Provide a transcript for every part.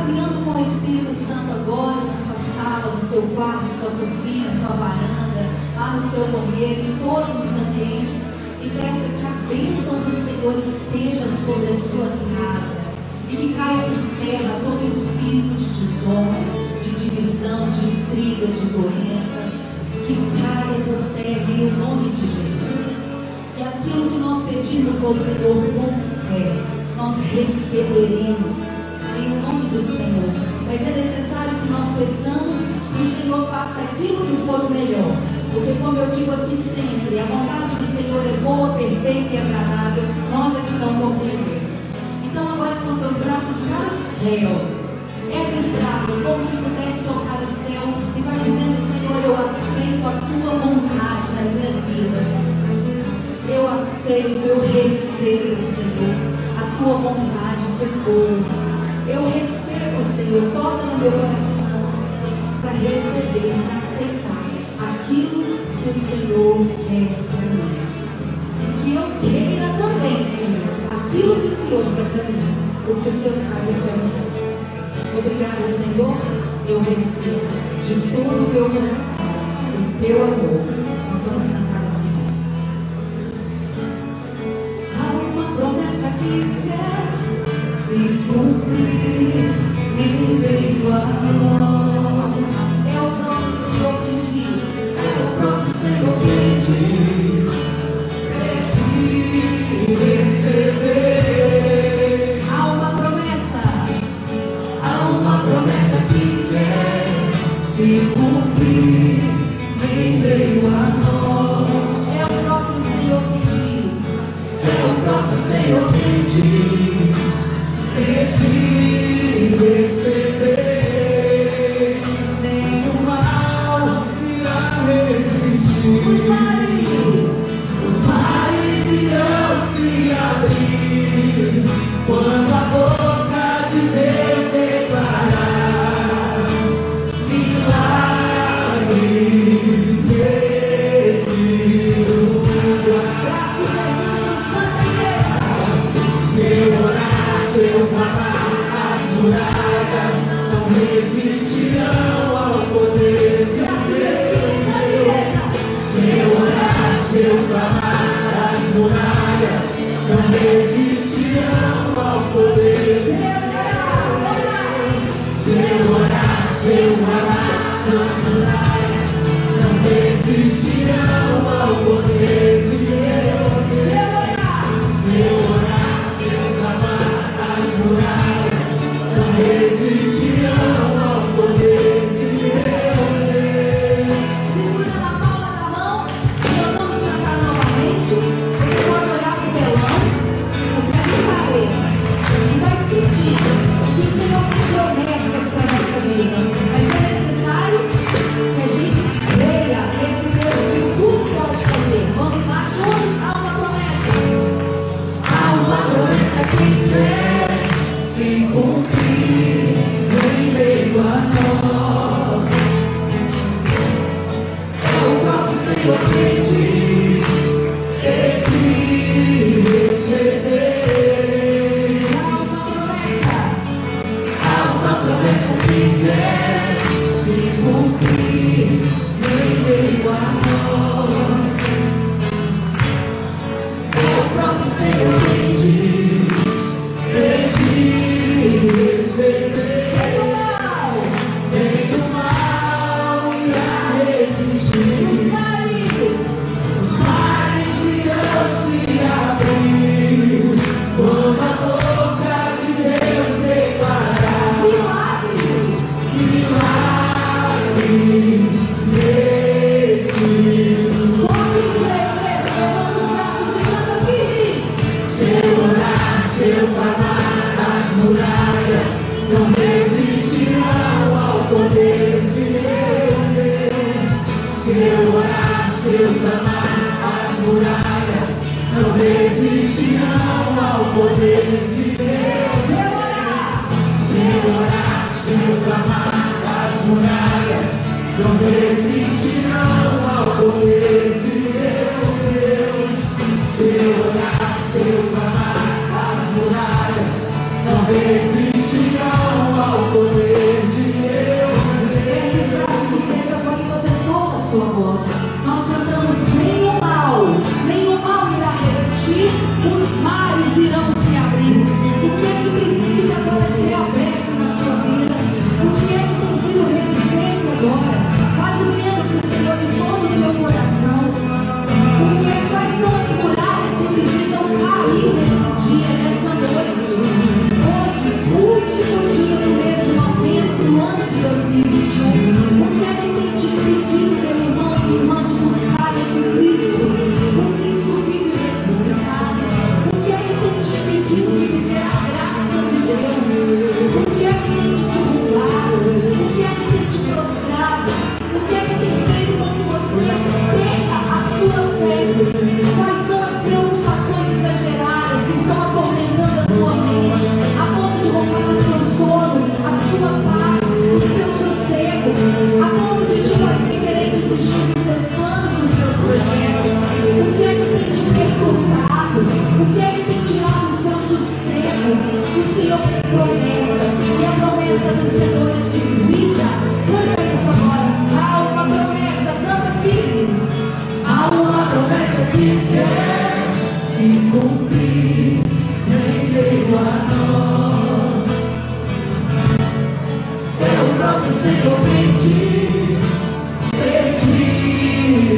caminhando com o Espírito Santo agora na sua sala, no seu quarto, sua cozinha, sua varanda, lá no seu banheiro, em todos os ambientes. E peça que a bênção do Senhor esteja sobre a sua casa. E que caia por terra todo espírito de desonra, de divisão, de intriga, de doença. Que caia por terra em nome de Jesus. E aquilo que nós pedimos ao Senhor com fé, nós receberemos Senhor. Mas é necessário que nós peçamos que o Senhor faça aquilo que for o melhor. Porque, como eu digo aqui sempre, a vontade do Senhor é boa, perfeita e agradável. Nós é que não compreendemos. Então, agora com seus braços para o céu. Ergue os braços como se pudesse tocar o céu e vai dizendo: Senhor, eu aceito a tua vontade na minha vida. Eu aceito, eu recebo, Senhor, a tua vontade por boa. Eu recebo, Senhor, toca no meu coração para receber, para aceitar aquilo que o Senhor quer para mim. E que eu queira também, Senhor, aquilo que o Senhor quer para mim, porque o Senhor sabe que é melhor. Obrigada, Senhor. Eu recebo de todo o meu coração o teu amor. Nós vamos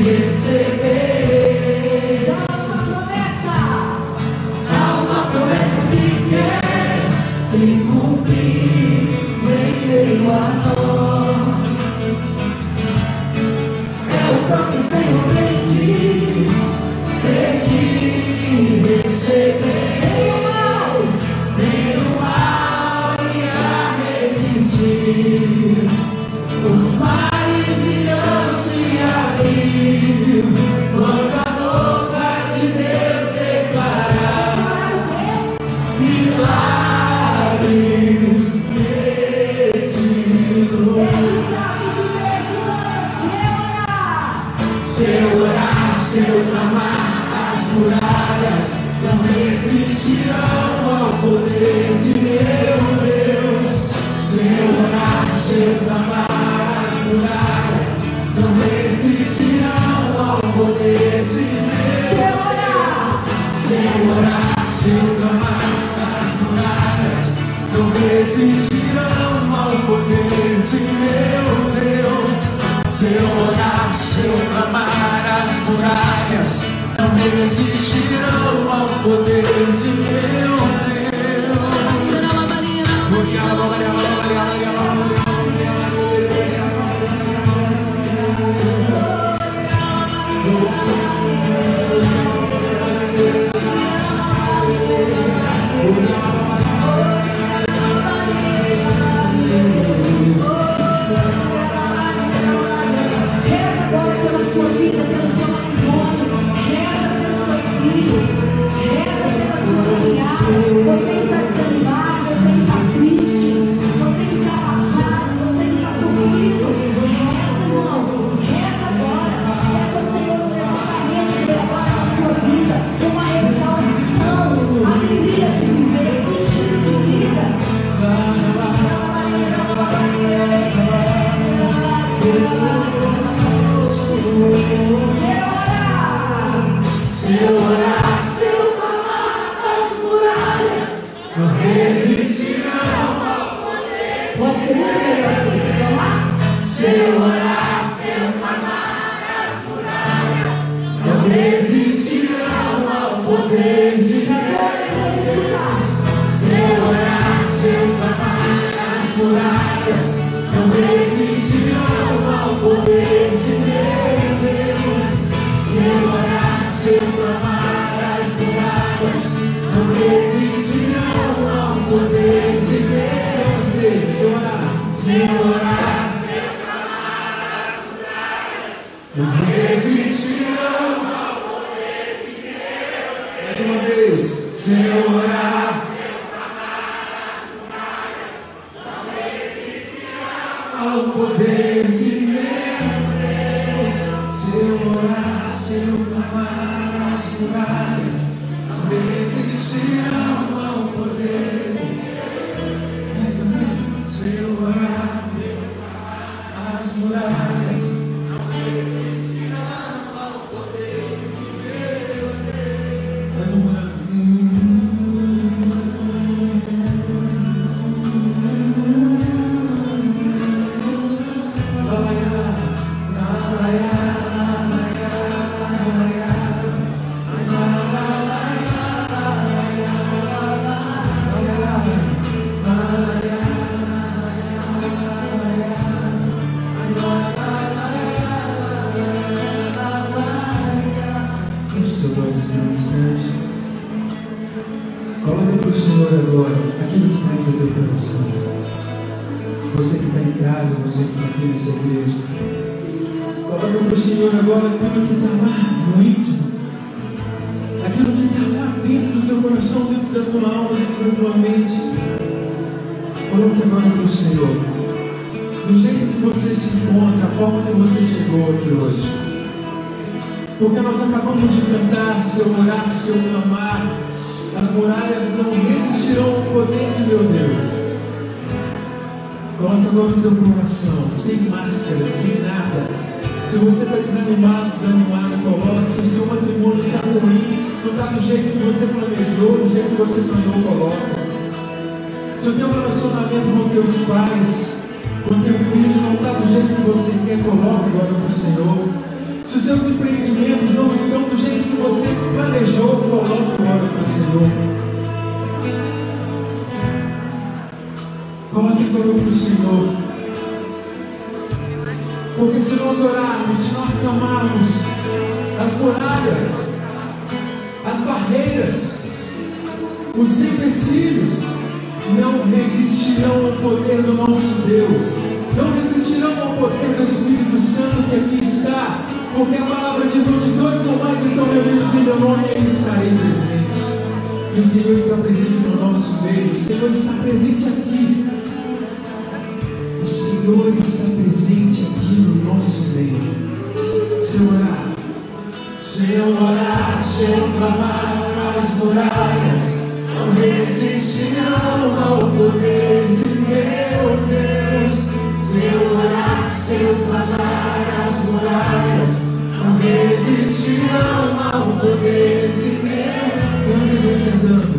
Senhor, Se eu orar, se eu falar as muralhas, não resistirei. Coloque a mão para o Senhor. Do jeito que você se encontra, a forma que você chegou aqui hoje. Porque nós acabamos de cantar, seu orar, seu clamar. As muralhas não resistirão ao poder de meu Deus. Coloque a mão no teu coração, sem máscara, sem nada. Se você está desanimado, desanimado, coloque. Se o seu matrimônio está ruim, não está do jeito que você planejou, do jeito que você sonhou, coloca. Se o teu relacionamento com teus pais, com teu filho não está do jeito que você quer, coloque agora para o Senhor. Se os seus empreendimentos não estão do jeito que você planejou, coloque agora para o Senhor. Coloque agora para o Senhor. Porque se nós orarmos, se nós clamarmos, as muralhas, as barreiras, os empecilhos, não resistirão ao poder do nosso Deus, não resistirão ao poder do Espírito Santo que aqui está, porque a palavra diz: onde dois ou mais estão reunidos em meu nome, eu estarei presente. E o Senhor está presente no nosso meio, o Senhor está presente aqui. O Senhor está presente aqui no nosso meio. Seu orar, seu orar, seu clamar. poder de meu. Quando.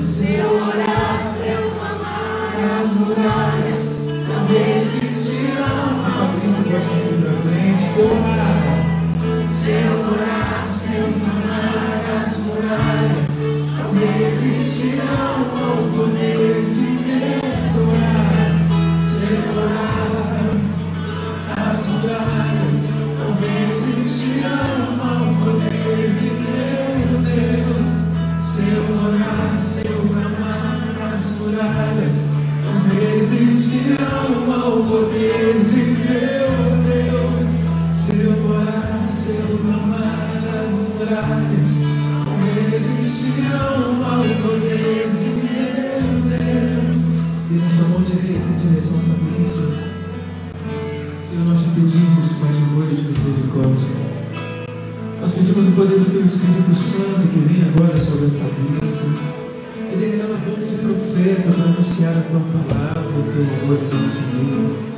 tua palavra, o teu amor, em teu meio.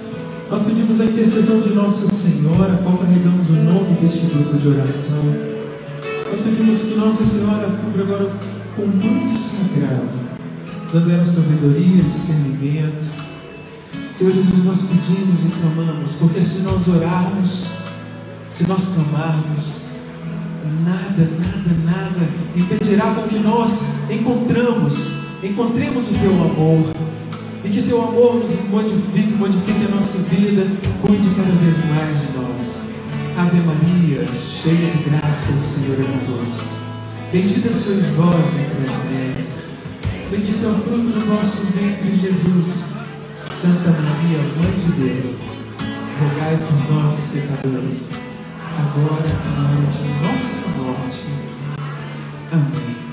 Nós pedimos a intercessão de Nossa Senhora, a qual carregamos o nome deste grupo de oração. Nós pedimos que Nossa Senhora cubra agora com muito sagrado, dando ela sabedoria, discernimento. Senhor Jesus, nós pedimos e clamamos, porque se nós orarmos, se nós clamarmos, nada, nada, nada impedirá com que nós encontramos, encontremos o teu amor, e que teu amor nos modifique, modifique a nossa vida, cuide cada vez mais de nós. Ave Maria, cheia de graça, o Senhor é convosco. Bendita sois vós entre as mulheres. Bendito é o fruto do vosso ventre, Jesus. Santa Maria, Mãe de Deus, rogai por nós, pecadores, agora e na hora de nossa morte. Amém.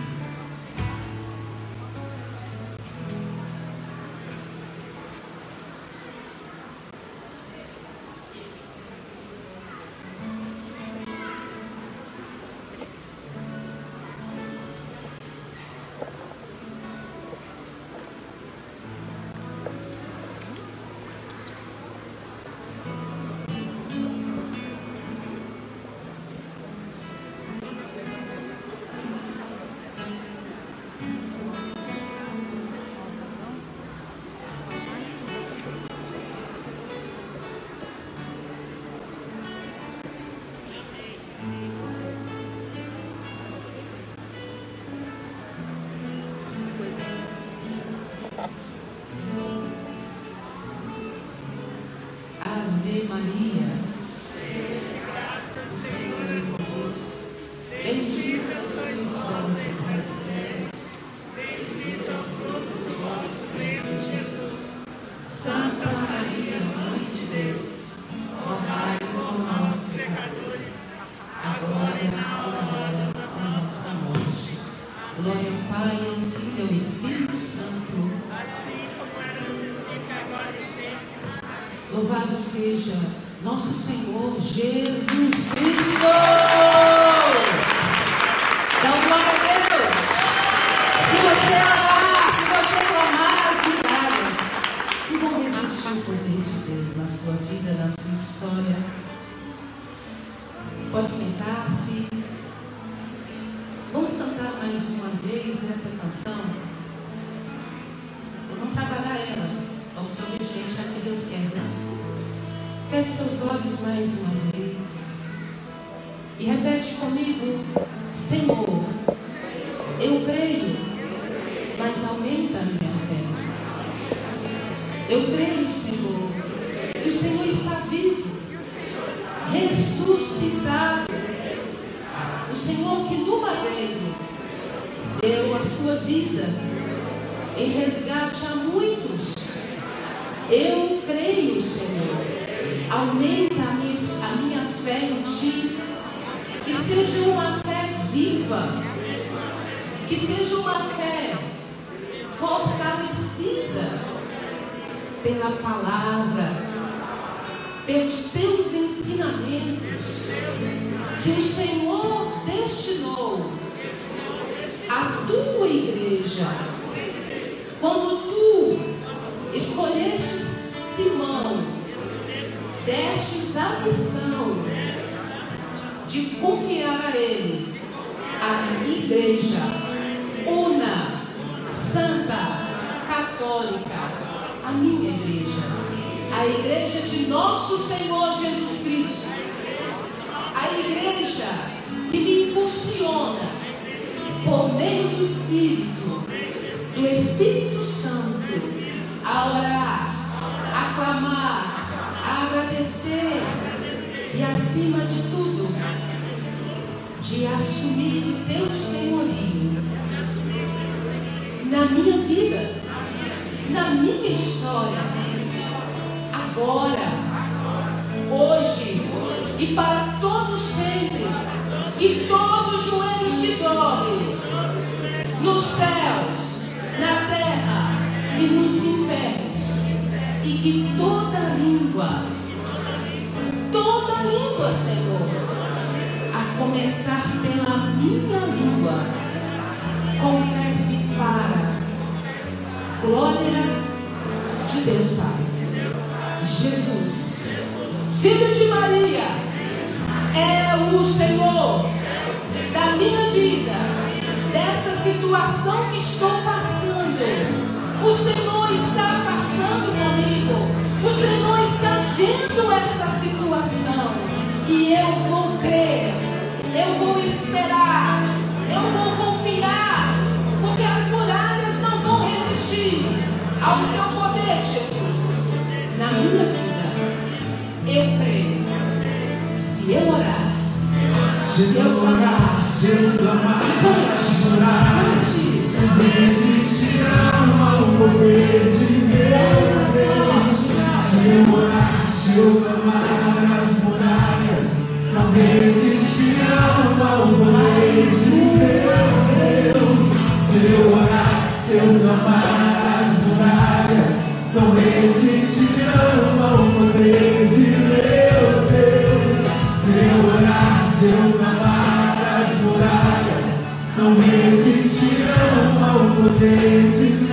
De confiar a Ele. A igreja una, santa, católica, a minha igreja, a igreja de nosso Senhor Jesus Cristo, a igreja que me impulsiona por meio do Espírito, do Espírito Santo, a orar, a clamar, a agradecer e, acima de tudo, de assumir o teu senhorio na minha vida, na minha história, agora, hoje e para todo sempre, que todo começar pela minha língua, resistirão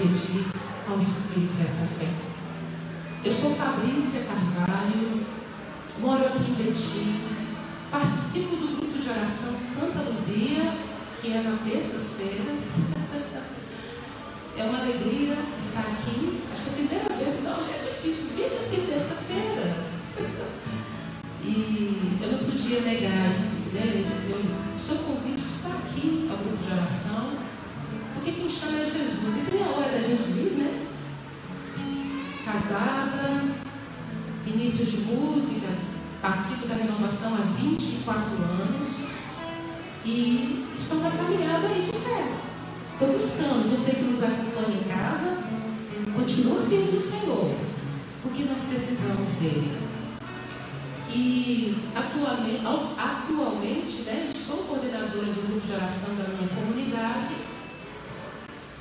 pedir ao Espírito essa fé. Eu sou Fabrícia Carvalho, moro aqui em Betim, participo do grupo de oração Santa Luzia, que é nas terças-feiras. É uma alegria estar aqui. Acho que é a primeira vez, senão já é difícil vir aqui terça-feira. E eu não podia negar esse, né, esse meu, seu convite de estar aqui ao grupo de oração, porque quem chama é Jesus. E tem a hora da gente vir, né? Casada, início de música, participo da renovação há 24 anos e estou na caminhada aí de fé. Estou buscando, você que nos acompanha em casa, continua firme no Senhor, porque nós precisamos dele. E atualmente, atualmente né, estou coordenadora do grupo de oração da minha comunidade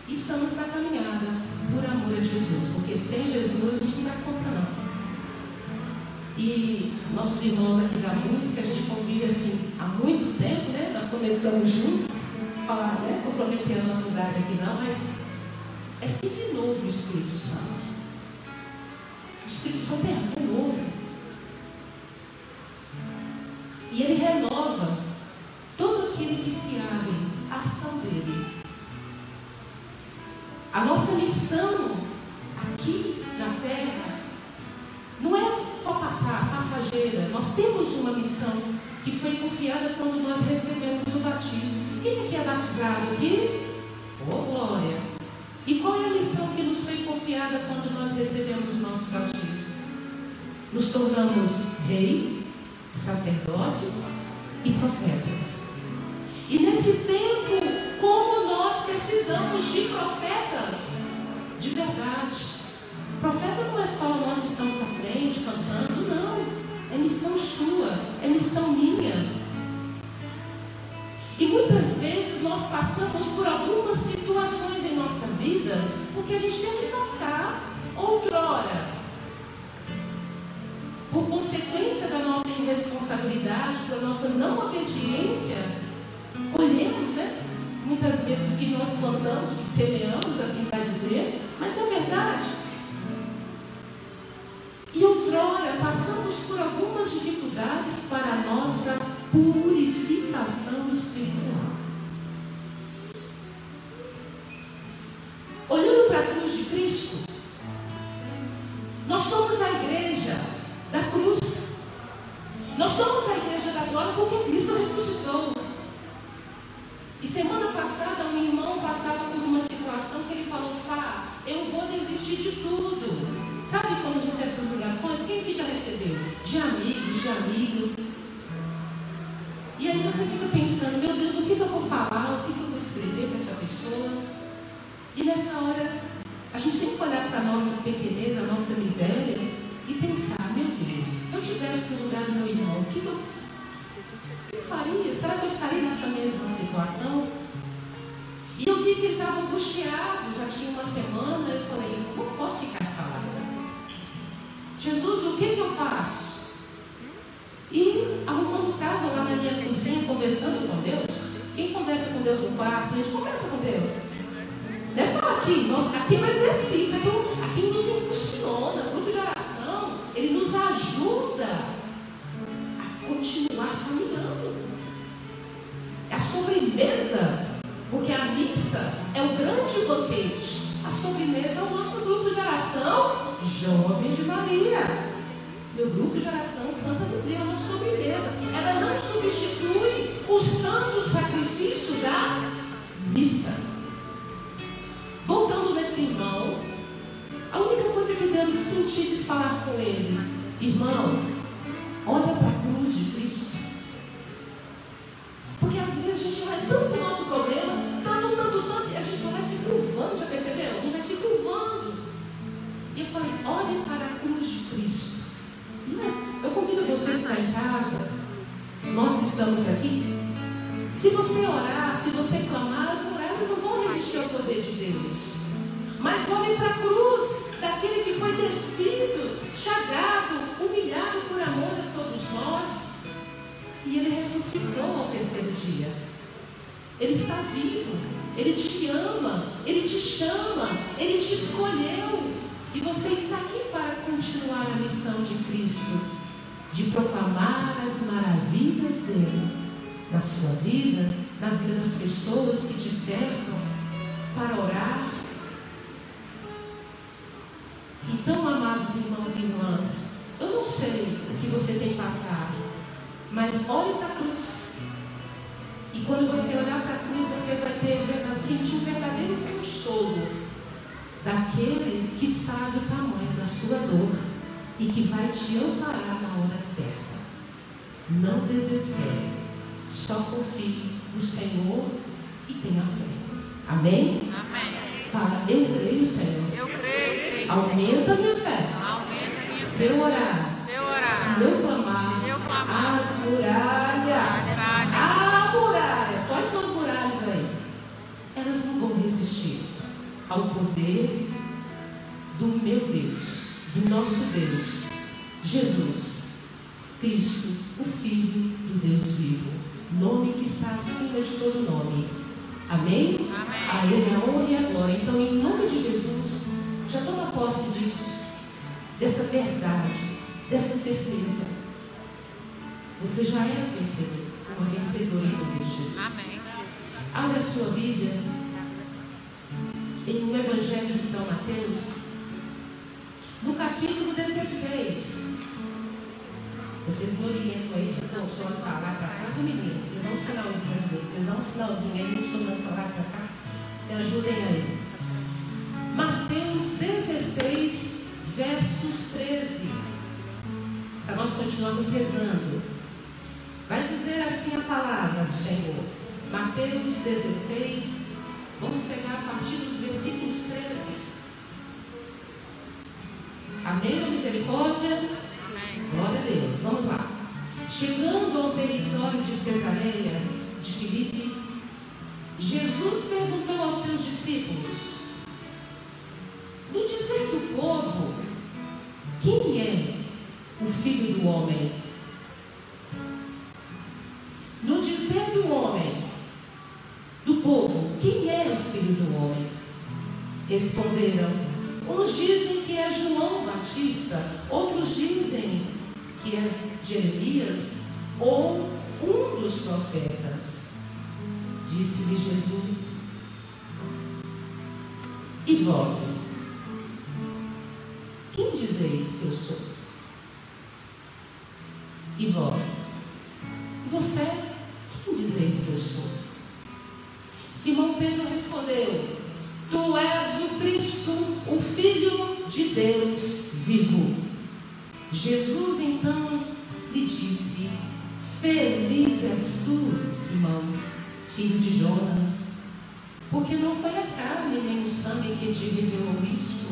e estamos na caminhada por amor a Jesus, porque sem Jesus a gente não dá conta não. E nossos irmãos aqui da música, a gente convive assim há muito tempo, né? Nós começamos juntos, falar, né? Comprometer a nossa idade aqui não, mas é sempre novo o Espírito Santo. O Espírito Santo é novo. E ele renova todo aquele que se abre à ação dele. A nossa missão aqui na terra não é só passar, passageira. Nós temos uma missão que foi confiada quando nós recebemos o batismo. Quem aqui é batizado aqui? Oh, glória! E qual é a missão que nos foi confiada quando nós recebemos o nosso batismo? Nos tornamos rei, sacerdotes e profetas. E nesse tempo, como nós precisamos de profetas de verdade. Profeta não é só nós estamos à frente cantando, não. É missão sua, é missão minha. E muitas vezes nós passamos por algumas situações em nossa vida porque a gente tem que passar outrora. por consequência da nossa irresponsabilidade, da nossa não obediência, colhemos, né? Muitas vezes o que nós plantamos, o que semeamos, assim para dizer, mas é verdade. E outrora passamos por algumas dificuldades para a nossa purificação espiritual. Olhando para a cruz de Cristo, você fica pensando: Meu Deus, o que, que eu vou falar? O que, que eu vou escrever para essa pessoa? E nessa hora, a gente tem que olhar para a nossa pequenez, a nossa miséria e pensar: meu Deus, se eu tivesse no lugar do meu irmão, o que, eu, o que eu faria? Será que eu estaria nessa mesma situação? E eu vi que ele estava angustiado, já tinha uma semana. Eu falei: não posso ficar calada. Jesus, o que, que eu faço? Arrumando casa lá na minha cozinha, conversando com Deus. Quem conversa com Deus no quarto, a gente conversa com Deus. Não é só aqui, nós, aqui é um exercício, aqui, aqui nos impulsiona, o grupo de oração, ele nos ajuda a continuar caminhando. É a sobremesa, porque a missa é o grande banquete. A sobremesa é o nosso grupo de oração, Jovens de Maria. Meu grupo de oração Santa Luzia nossa sobremesa. Ela não substitui o santo sacrifício da missa. Voltando nesse irmão, a única coisa que deu sentido de falar com ele, irmão, olha para a cruz de Cristo. Porque às vezes a gente vai tanto no nosso problema, tanto, tanto, tanto, e a gente só vai se curvando, já percebeu? A gente vai se curvando. E eu falei, olhe para a cruz de Cristo. É? Eu convido você a ficar em casa, nós que estamos aqui, se você orar, se você clamar, os orários não vão resistir ao poder de Deus. Mas olhem para a cruz daquele que foi despido, chagado, humilhado por amor a todos nós. E ele ressuscitou ao terceiro dia. Ele está vivo, ele te ama, ele te chama, ele te escolheu. E você está continuar a missão de Cristo, de proclamar as maravilhas dele na sua vida, na vida das pessoas que te cercam, para orar. Então, amados irmãos e irmãs, eu não sei o que você tem passado, mas olhe para a cruz. E quando você olhar para a cruz, você vai ter, sentir um verdadeiro consolo daquele que sabe o tamanho da sua dor e que vai te amparar na hora certa. Não desespere. Só confie no Senhor e tenha fé. Amém? Amém. Fala, eu creio, Senhor. Eu creio, Senhor. Aumenta a minha fé. Aumenta minha Se eu orar, Se eu orar, se eu clamar, Se eu clamar, as muralhas, as ah, muralhas, quais são as muralhas aí? Elas não vão resistir ao poder do meu Deus, do nosso Deus, Jesus, Cristo, o Filho do Deus vivo nome que está acima de todo nome. Amém? Amém. A Ele a honra e a glória. Então, em nome de Jesus, já toma posse disso, dessa verdade, dessa certeza. Você já é vencedor, uma vencedora em nome de Jesus. Amém. Abra a sua Bíblia em o Evangelho de São Mateus, no capítulo 16. Vocês me orientam aí, vocês estão só para lá para cá, meninas. Vocês dão um sinalzinho, vocês dão um sinalzinho aí, estou dando para lá para cá. Me ajudem aí. Mateus 16, versos 13. Para nós continuarmos rezando. Vai dizer assim a palavra do Senhor. Mateus 16, vamos pegar a partir dos versículos 13. Amém, ou misericórdia? Amém. Glória a Deus. Vamos lá. Chegando ao território de Cesareia, de Filipe, Jesus perguntou aos seus discípulos: No dizer do povo, quem é o filho do homem? No dizer Responderam: uns dizem que é João Batista, outros dizem que é Jeremias ou um dos profetas. Disse-lhe Jesus: E vós? Quem dizeis que eu sou? E vós? Você? Quem dizeis que eu sou? Simão Pedro respondeu: Tu és o Cristo, o Filho de Deus vivo. Jesus então lhe disse: Feliz és tu, Simão, filho de Jonas, porque não foi a carne nem o sangue que te revelou isso,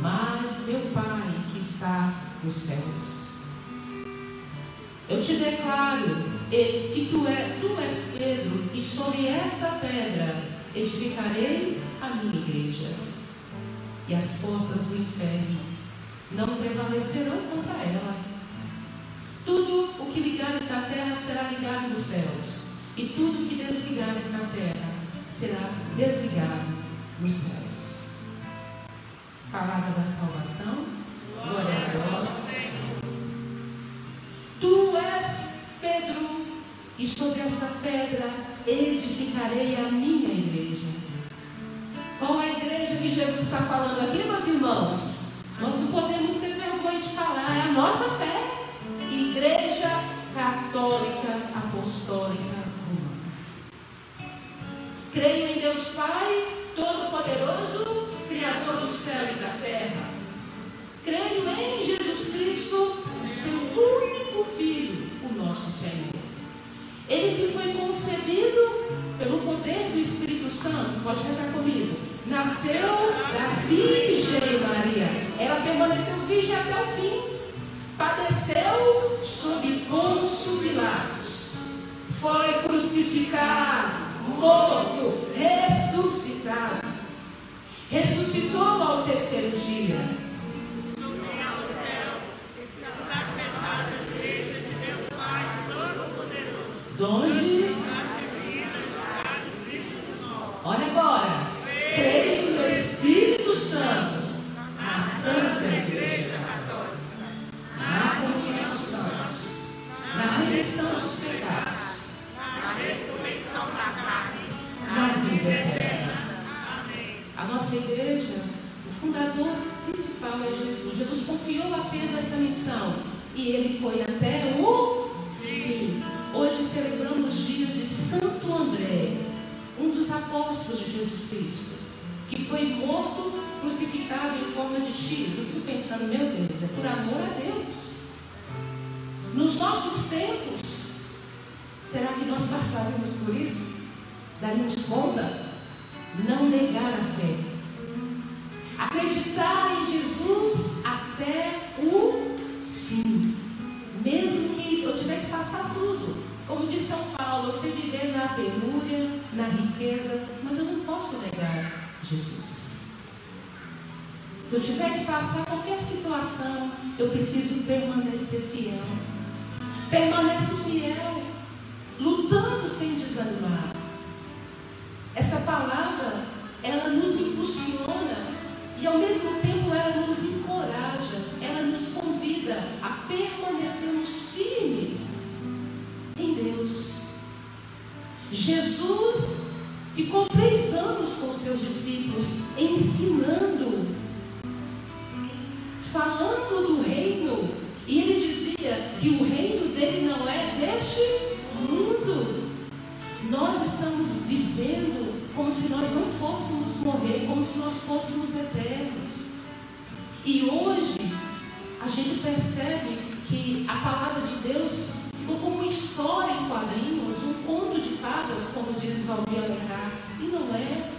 mas meu Pai que está nos céus. Eu te declaro que tu, é, tu és Pedro, e sobre essa pedra edificarei a minha igreja, e as portas do inferno não prevalecerão contra ela. Tudo o que ligares na terra será ligado nos céus, e tudo o que desligares na terra será desligado nos céus. Palavra da salvação. Glória a Deus. Tu és Pedro, e sobre essa pedra edificarei a minha igreja. Qual a igreja que Jesus está falando aqui, meus irmãos? Nós não podemos ter vergonha de falar, é a nossa fé. Igreja Católica Apostólica Romana. Creio em Deus Pai, Todo-Poderoso, Criador do céu e da terra. Creio em Jesus Cristo, o seu único Filho, o nosso Senhor. Ele que foi concebido pelo poder do Espírito Santo, pode rezar comigo. Nasceu da Virgem Maria. Ela permaneceu virgem até o fim. Padeceu sob Pôncio Pilatos. Foi crucificado, morto, ressuscitado. Ressuscitou ao terceiro dia. Donde? Se eu tiver que passar qualquer situação, eu preciso permanecer fiel. Permanece fiel, lutando sem desanimar. Essa palavra, ela nos impulsiona e ao mesmo tempo ela nos encoraja, ela nos convida a permanecermos firmes em Deus. Jesus ficou três anos com seus discípulos, ensinando, percebe que a palavra de Deus ficou como uma história em quadrinhos, um conto de fadas, como diz Valdir Alencar. E não é.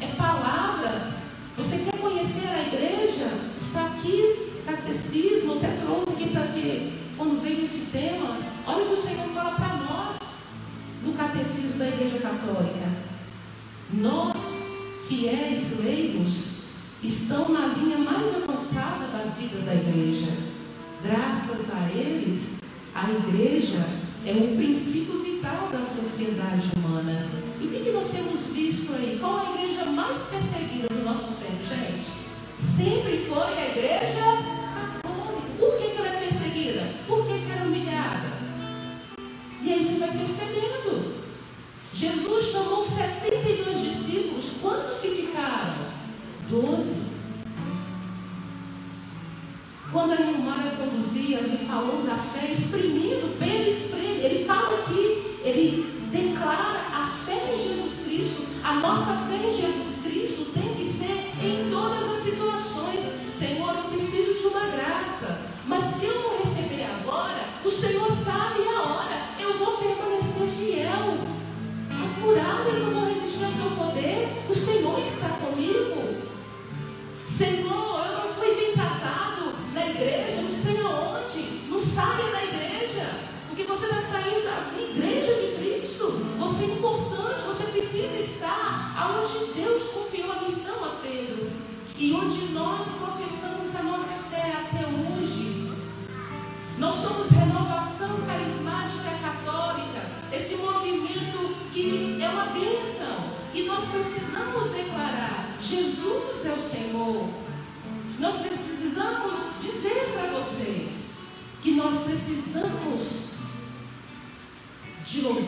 É palavra. Você quer conhecer a igreja? Está aqui, catecismo, até trouxe aqui para que, quando veio esse tema, olha o que o Senhor fala para nós no catecismo da Igreja Católica. Nós, fiéis leigos, estão na linha mais avançada da vida da igreja. Graças a eles, a igreja é um princípio vital da sociedade humana. E o que, que nós temos visto aí? Qual a igreja mais perseguida do nosso tempo, gente? Sempre foi a igreja ele falou da fé,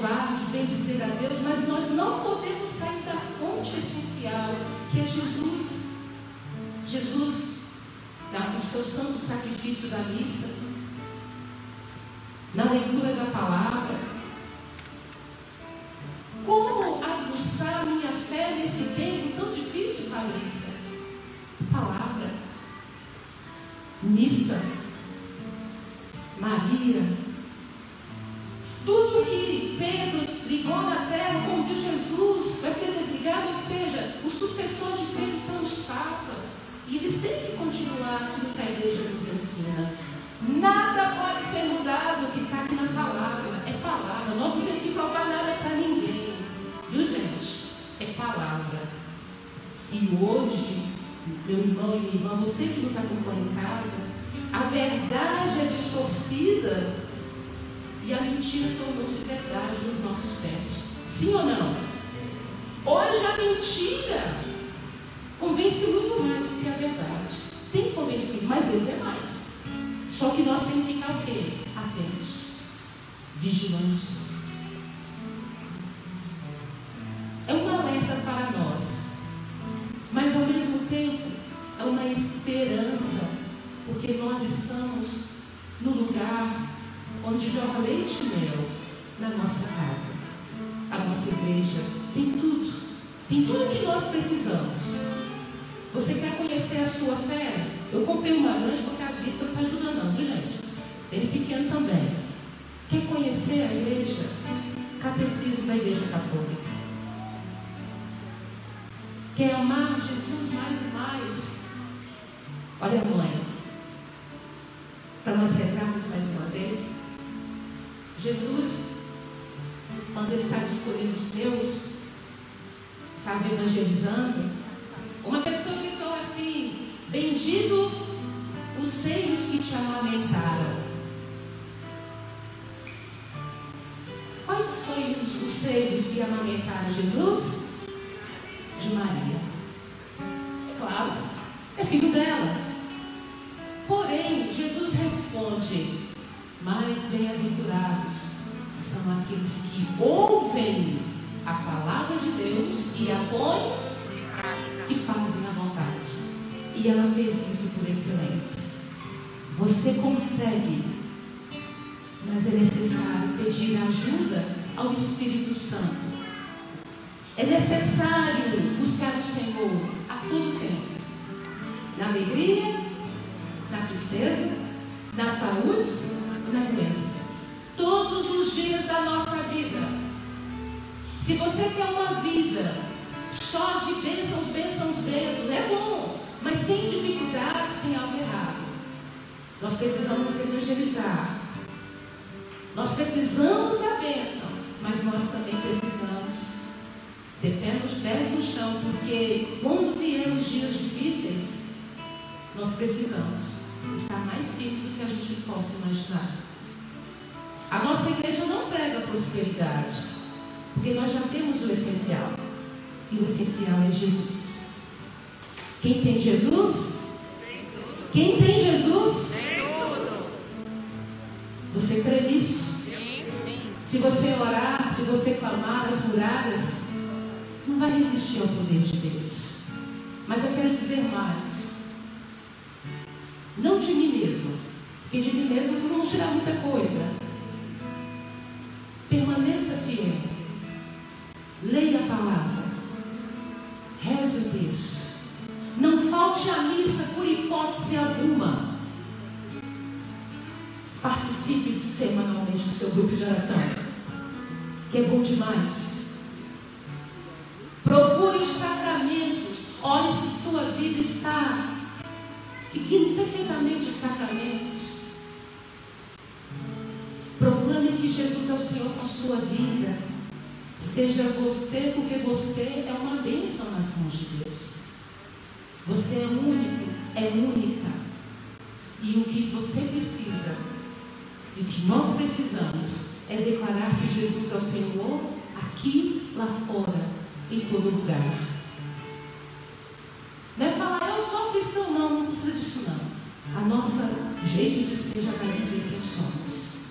louvar, de bendizer a Deus, mas nós não podemos sair da fonte essencial, que é Jesus. Jesus, no seu santo sacrifício da missa, na leitura da palavra, como aguçar minha fé nesse tempo tão difícil, Patrícia? Palavra, missa, Maria, meu irmão e minha irmã, você que nos acompanha em casa, a verdade é distorcida e a mentira tornou-se verdade nos nossos tempos. Sim ou não? Hoje a mentira convence muito mais do que a verdade. Tem convencido, mas Deus é mais. Só que nós temos que ficar o quê? Atentos, vigilantes. Leite e mel na nossa casa. A nossa igreja tem tudo, tem tudo que nós precisamos. Você quer conhecer a sua fé? Eu comprei uma lanche porque a vista não está ajudando, não, viu gente? Ele pequeno também. Quer conhecer a igreja? Catecismo da Igreja Católica. Quer amar Jesus mais e mais? Olha, mãe, para nós rezarmos mais uma vez. Jesus, quando ele estava escolhendo os seus, estava evangelizando, uma pessoa gritou assim: Bendito os seios que te amamentaram. Quais foram os seios que amamentaram Jesus? De Maria. É claro, é filho dela. Porém, Jesus responde: Mais bem-aventurados são aqueles que ouvem a palavra de Deus e a põem e fazem a vontade. E ela fez isso por excelência. Você consegue, mas é necessário pedir ajuda ao Espírito Santo. É necessário buscar o Senhor a todo tempo. Na alegria, na tristeza, na saúde na doença. Todos os dias da nossa vida. Se você quer uma vida só de bênçãos, bênçãos, bênçãos, é bom, mas sem dificuldades, sem algo errado. Nós precisamos evangelizar. Nós precisamos da bênção, mas nós também precisamos ter pés no chão, porque quando vier os dias difíceis, nós precisamos está mais simples do que a gente possa imaginar. A nossa igreja não prega prosperidade, porque nós já temos o essencial. E o essencial é Jesus. Quem tem Jesus? Quem tem Jesus? Você crê nisso? Se você orar, se você clamar as muralhas, não vai resistir ao poder de Deus. Mas eu quero dizer mais. Não de mim mesmo, porque de mim mesmo vocês vão tirar muita coisa. Permaneça fiel. Leia a palavra. Reze o texto. Não falte a missa por hipótese alguma. Participe semanalmente do seu grupo de oração, que é bom demais. Procure os sacramentos. Olhe se sua vida está seguindo perfeitamente os sacramentos. Proclame que Jesus é o Senhor com a sua vida. Seja você, porque você é uma bênção nas mãos de Deus. Você é único, é única. E o que você precisa, e o que nós precisamos, é declarar que Jesus é o Senhor aqui, lá fora, em todo lugar. A nossa jeito de ser já vai dizer quem somos.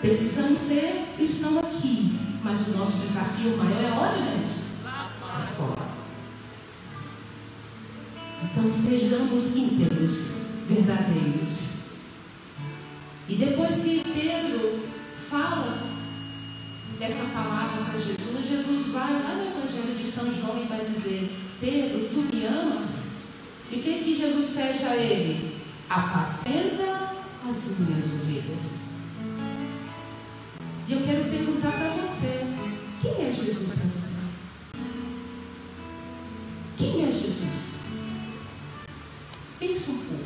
Precisamos ser cristão aqui, mas o nosso desafio maior é onde, gente? Lá fora. Então sejamos íntegros, verdadeiros. E depois que Pedro fala essa palavra para Jesus, Jesus vai lá no Evangelho de São João e vai dizer: Pedro, tu me amas? E o que, que Jesus pede a ele? Apacenta as minhas ovelhas. E eu quero perguntar para você: quem é Jesus para você? Quem é Jesus? Pensa um pouco.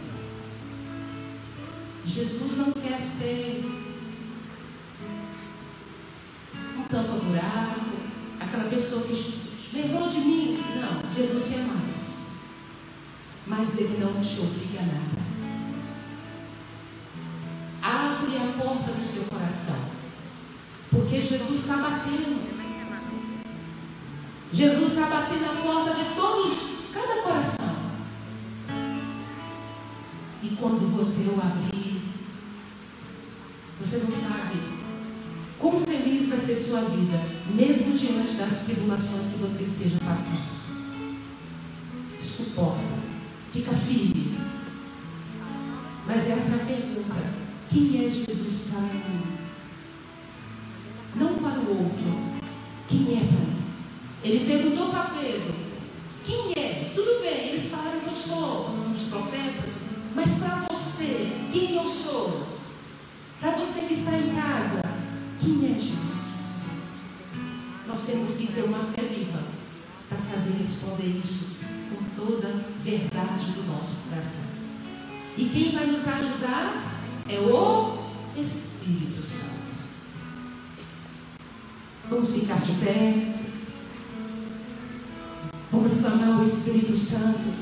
Jesus não quer ser um tampa-buraco, aquela pessoa que lembrou de mim. Não, Jesus quer mais. Mas Ele não te obriga a nada. Seu coração. Porque Jesus está batendo. Jesus está batendo a porta de todos, cada coração. E quando você o abrir, você não sabe quão feliz vai ser sua vida, mesmo diante das tribulações que você esteja passando. Suporta, fica firme. Mas essa quem é Jesus para mim? Não para o outro. Quem é para mim? Ele perguntou para Pedro: Quem é? Tudo bem, eles falaram que eu sou um dos profetas, mas para você, quem eu sou? Para você que está em casa, quem é Jesus? Nós temos que ter uma fé viva para saber responder isso com toda a verdade do nosso coração. E quem vai nos ajudar é o Espírito Santo. Vamos ficar de pé. Vamos clamar o Espírito Santo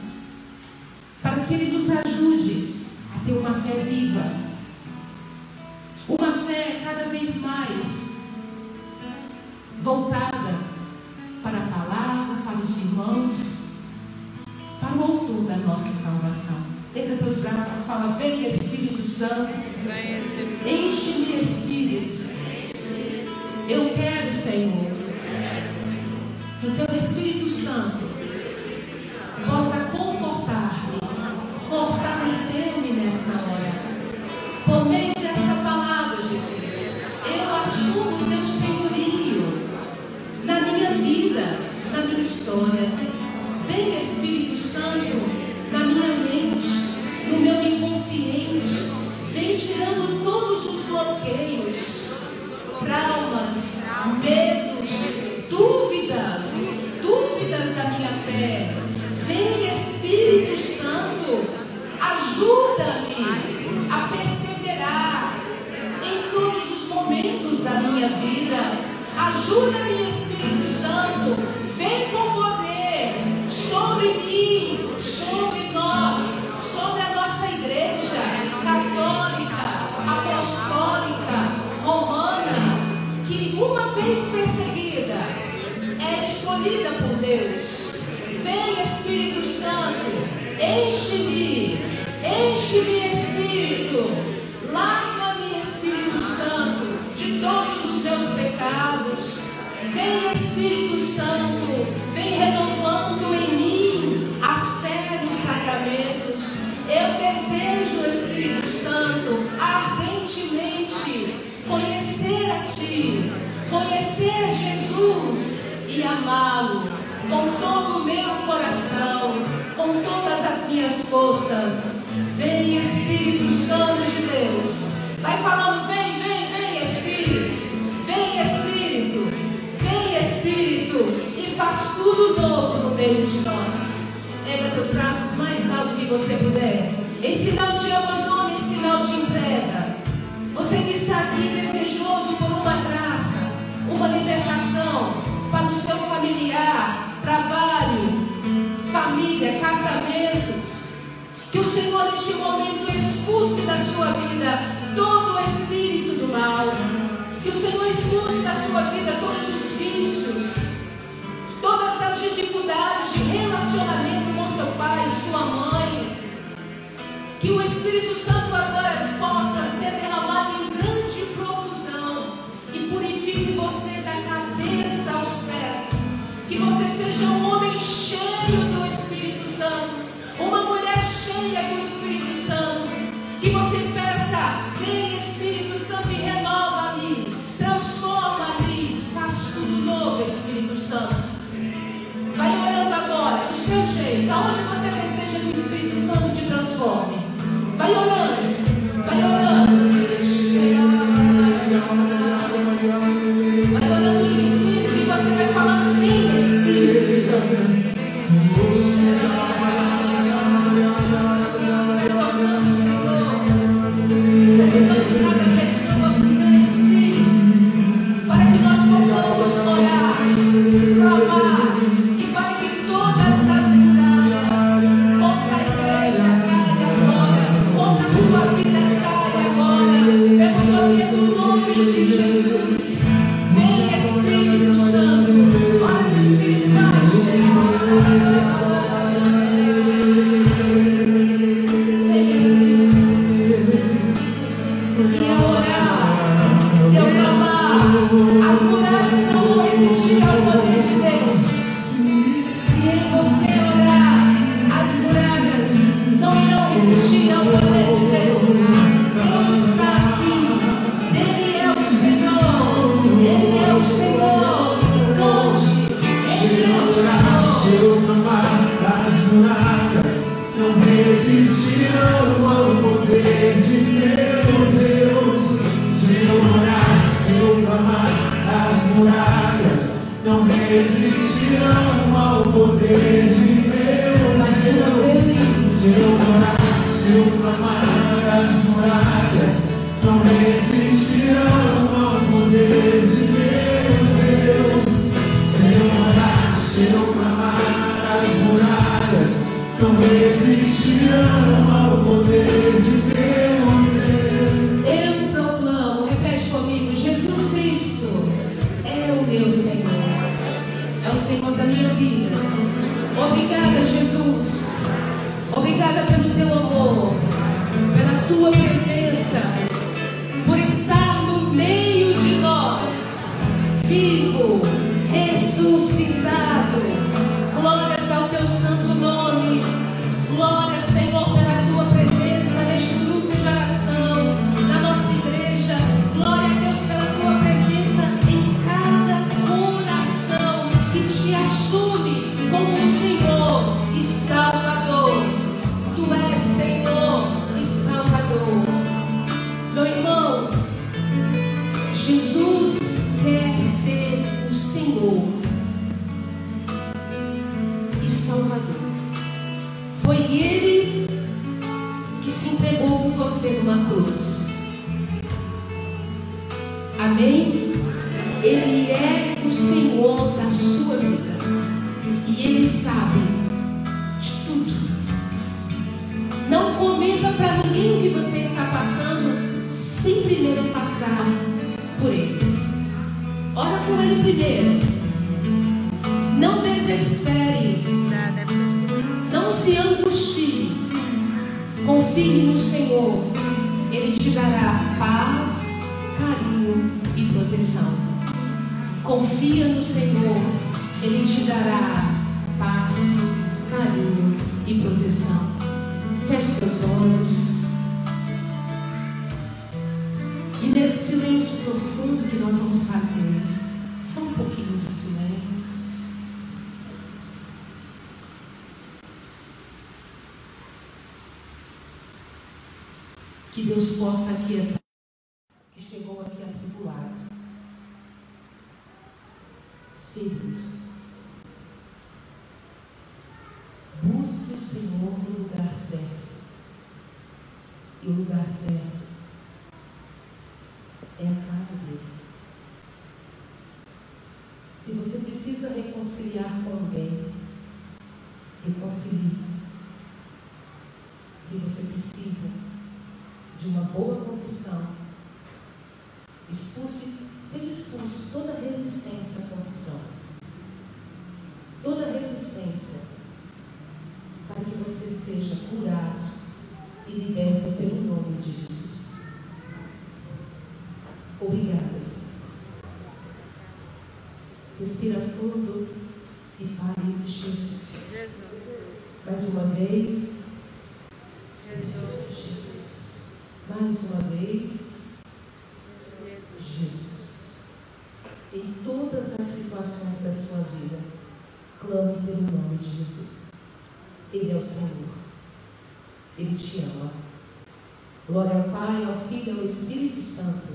para que Ele nos ajude a ter uma fé viva. Uma fé cada vez mais voltada para a palavra, para os irmãos, para o autor da nossa salvação. Pega teus braços, fala: Vem Espírito Santo, enche-me Espírito. Eu quero, Senhor, que o teu Espírito Santo possa confortar-me, fortalecer-me nessa hora. Por meio dessa palavra, Jesus, eu assumo o teu senhorio na minha vida, na minha história. Da de uma boa confissão. Expulse, tenha expulso toda resistência à confissão. Toda resistência para que você seja curado e liberto pelo nome de Jesus. Obrigada, Senhor. Respira fundo e fale Jesus. Mais uma vez. So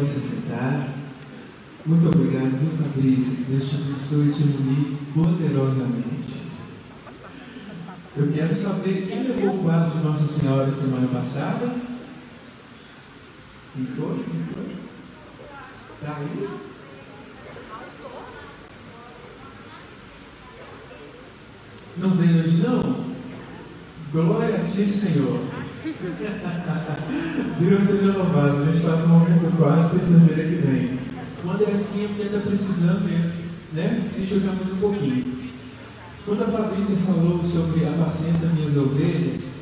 Amém. Pode se sentar. Muito obrigado, viu, Fabrício? Deus te abençoe e te ilumine poderosamente. Eu quero saber quem levou o quadro de Nossa Senhora semana passada. Quem foi? Quem foi? Tá aí? Não veio hoje não? Glória a ti, Senhor. Deus seja louvado. A gente passa o momento do quarto, terça-feira que vem. Quando é assim, porque está precisando mesmo, né? Se jogar mais um pouquinho. Quando a Fabrícia falou sobre a paciência das minhas ovelhas,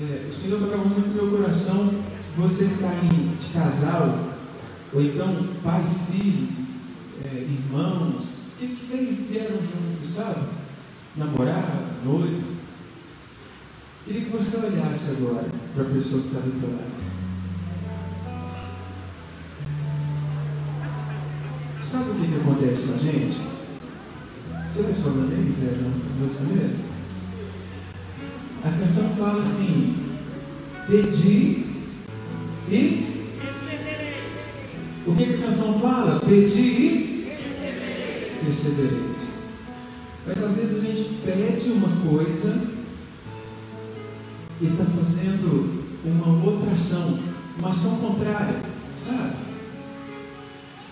é, o Senhor tocava muito no meu coração. Você está de casal, ou então pai e filho, é, irmãos, que, que vieram juntos, sabe? Namorado, noivo. Queria que você olhasse agora para a pessoa que está do lado. Sabe o que, que acontece com a gente? Você vai aí, Zé, você mesmo? A canção fala assim: Pedi e. O que, que a canção fala? Pedi e. Recebereis. Mas às vezes a gente pede uma coisa e está fazendo uma outra ação, uma ação contrária, sabe?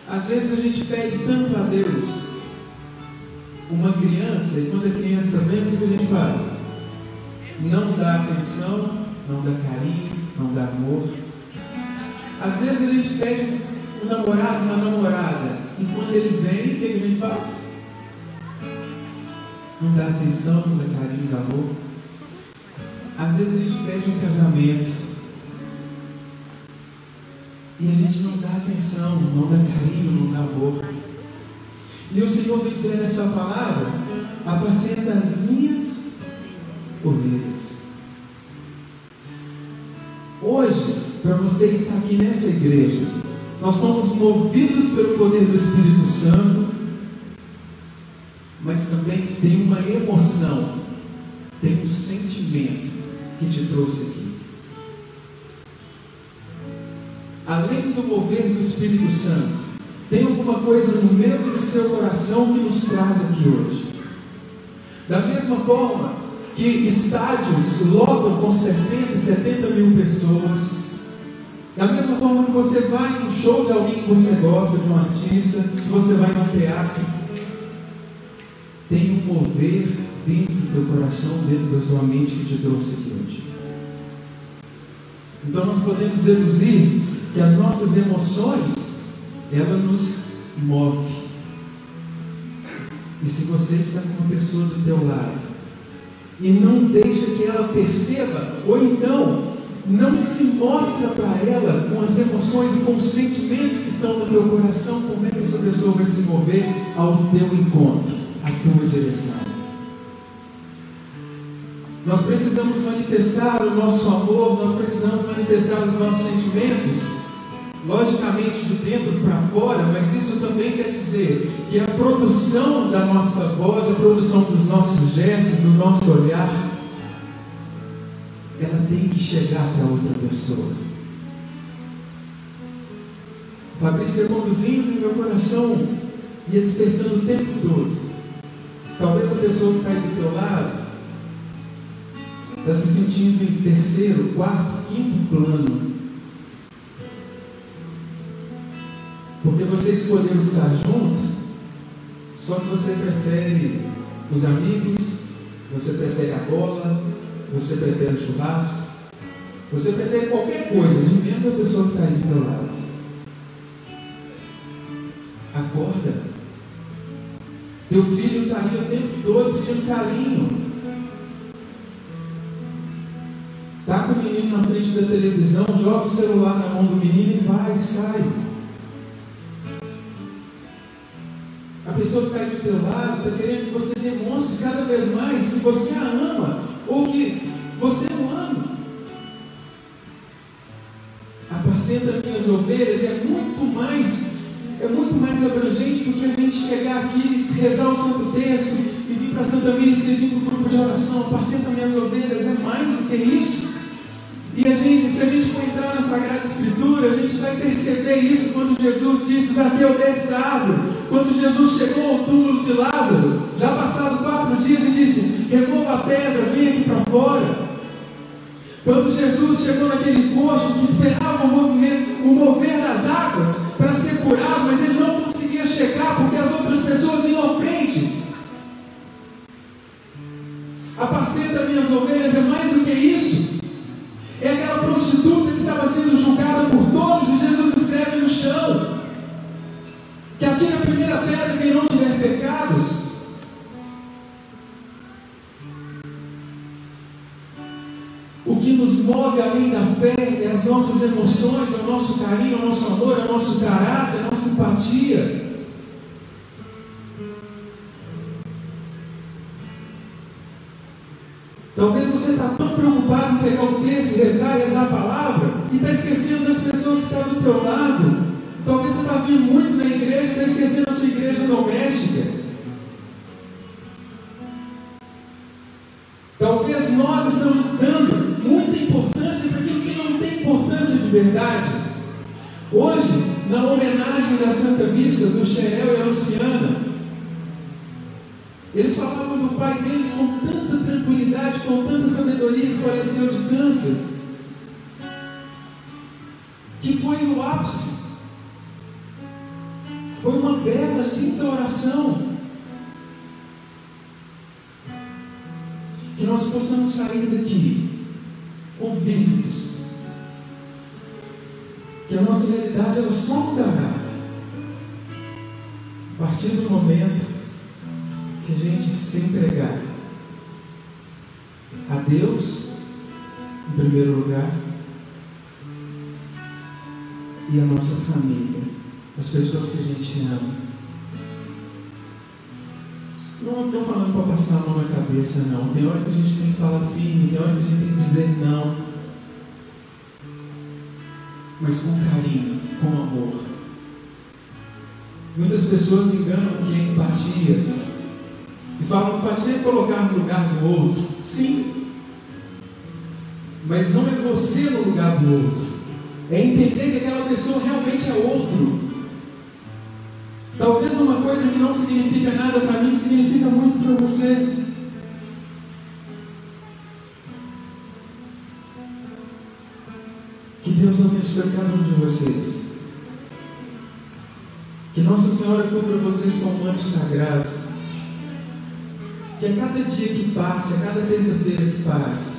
Às vezes a gente pede tanto a Deus uma criança, e quando a criança vem, o que a gente faz? Não dá atenção, não dá carinho, não dá amor. Às vezes a gente pede um namorado, uma namorada, e quando ele vem, o que gente faz? Não dá atenção, não dá carinho, não dá amor. Às vezes a gente pede um casamento e a gente não dá atenção, não dá carinho, não dá amor. E o Senhor vem dizer nessa palavra: apacenta as minhas ovelhas. Hoje, para você estar aqui nessa igreja, nós somos movidos pelo poder do Espírito Santo, mas também tem uma emoção, tem um sentimento que te trouxe aqui. Além do mover do Espírito Santo, tem alguma coisa no meio do seu coração que nos traz aqui hoje. Da mesma forma que estádios lotam com 60, 70 mil pessoas, da mesma forma que você vai no show de alguém que você gosta, de um artista, que você vai no teatro, tem um mover dentro do teu coração, dentro da tua mente que te trouxe aqui. Então nós podemos deduzir que as nossas emoções ela nos move. E se você está com uma pessoa do teu lado e não deixa que ela perceba, ou então não se mostra para ela com as emoções e com os sentimentos que estão no teu coração, como é que essa pessoa vai se mover ao teu encontro, à tua direção? Nós precisamos manifestar o nosso amor, nós precisamos manifestar os nossos sentimentos logicamente de dentro para fora, mas isso também quer dizer que a produção da nossa voz, a produção dos nossos gestos, do nosso olhar, ela tem que chegar para outra pessoa. Fabrício conduzindo e meu coração ia despertando o tempo todo. Talvez a pessoa que está aí do teu lado está se sentindo em terceiro, quarto, quinto plano Porque você escolheu estar junto, só que você prefere os amigos, você prefere a bola, você prefere o churrasco, você prefere qualquer coisa, de menos a pessoa que está aí do teu lado. Acorda, Teu filho está ali o tempo todo pedindo carinho. O menino na frente da televisão, joga o celular na mão do menino e vai, sai. A pessoa que está aí do teu lado está querendo que você demonstre cada vez mais que você a ama ou que você o ama. Apacenta minhas ovelhas é muito mais é muito mais abrangente do que a gente chegar aqui, rezar o Santo Texto e vir para Santa Missa e servir para o grupo de oração. Apacenta minhas ovelhas, é mais do que isso. A gente, se a gente for entrar na Sagrada Escritura, a gente vai perceber isso quando Jesus disse: Zaqueu, desce da árvore. Quando Jesus chegou ao túmulo de Lázaro, já passado quatro dias, e disse: Remova a pedra, vem aqui para fora. Quando Jesus chegou naquele poço que esperava o, movimento, o mover das águas para ser curado, mas ele não conseguia chegar porque as outras pessoas iam à frente. Apacenta minhas ovelhas é mais do que isso. Prostituta que estava sendo julgada por todos e Jesus escreve no chão. Que atire a primeira pedra quem não tiver pecados. O que nos move além da fé é as nossas emoções, é o nosso carinho, é o nosso amor, é o nosso caráter, é a nossa simpatia. Talvez você está tão preocupado em pegar o texto, rezar rezar a palavra, e está esquecendo das pessoas que estão do teu lado. Talvez você está vindo muito na igreja está esquecendo a sua igreja doméstica. Talvez nós estamos dando muita importância para aquilo que não tem importância de verdade. Hoje, na homenagem da Santa Missa do Xerel e a Luciana, eles falavam do pai deles com tanta tranquilidade, com tanta sabedoria que faleceu de câncer, que foi o ápice. Foi uma bela, linda oração. Que nós possamos sair daqui convictos que a nossa realidade ela só mudará a partir do momento que a gente se entregar a Deus, em primeiro lugar, e a nossa família, as pessoas que a gente ama. Não estou falando para passar a mão na cabeça, não. Tem hora que a gente tem que falar firme, tem hora que a gente tem que dizer não. Mas com carinho, com amor. Muitas pessoas enganam que é empatia falam empatia é colocar no lugar do outro. Sim. Mas não é você no lugar do outro. É entender que aquela pessoa realmente é outro. Talvez uma coisa que não significa nada para mim significa muito para você. Que Deus abençoe cada um de vocês. Que Nossa Senhora cubra vocês com um manto sagrado. Que a cada dia que passe, a cada terça-feira que passe,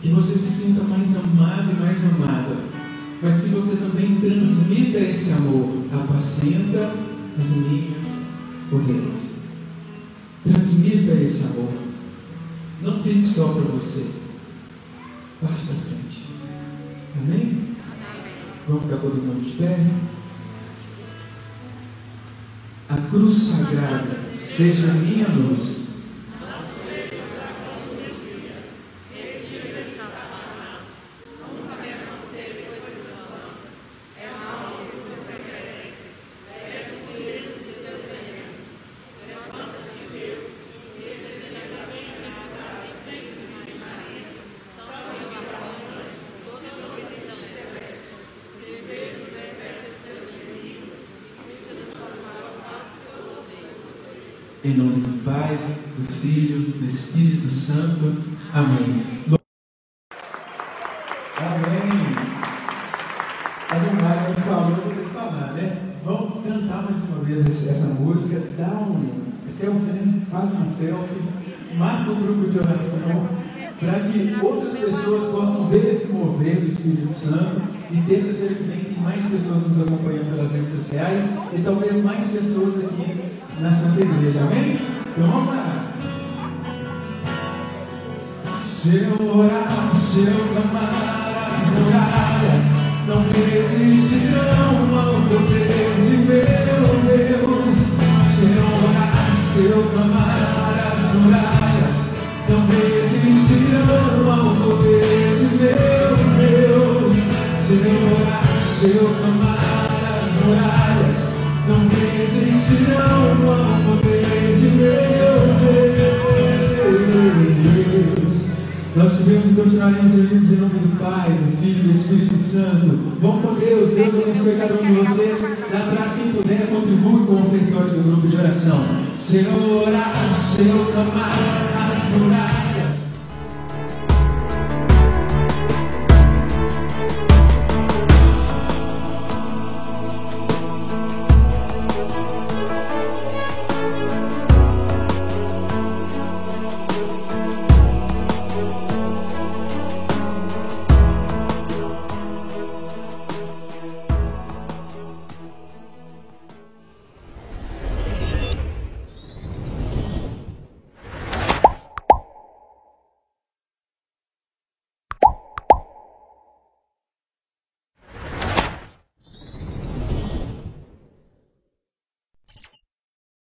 que você se sinta mais amado e mais amada, mas que você também transmita esse amor, apacenta as minhas ovelhas. Transmita esse amor. Não fique só para você. Passe para frente. Amém? Vamos ficar todo mundo de pé. A cruz sagrada seja minha luz. Em nome do Pai, do Filho, do Espírito Santo. Amém. Amém. A Gilmar me falou, eu vou falar, né? Vamos cantar mais uma vez essa música. Dá um selfie, né? Faz uma selfie. Marca o grupo de oração para que outras pessoas possam ver esse mover do Espírito Santo e terça-feira que vem tem mais pessoas nos acompanhando pelas redes sociais e talvez mais pessoas aqui na Santa Igreja, amém? Então vamos lá. Se eu orar, se eu clamar as muralhas, não resistirão ao poder de meu Deus. Se eu orar, se eu clamar as muralhas, não resistirão ao poder de meu Deus. Se eu orar, se eu clamar Nós tivemos e continuaremos unidos em nome do Pai, do Filho e do Espírito Santo. Bom com Deus, Deus abençoe cada um de vocês. Lá atrás, quem puder, contribui com o território do grupo de oração. Se eu orar, se eu clamar as.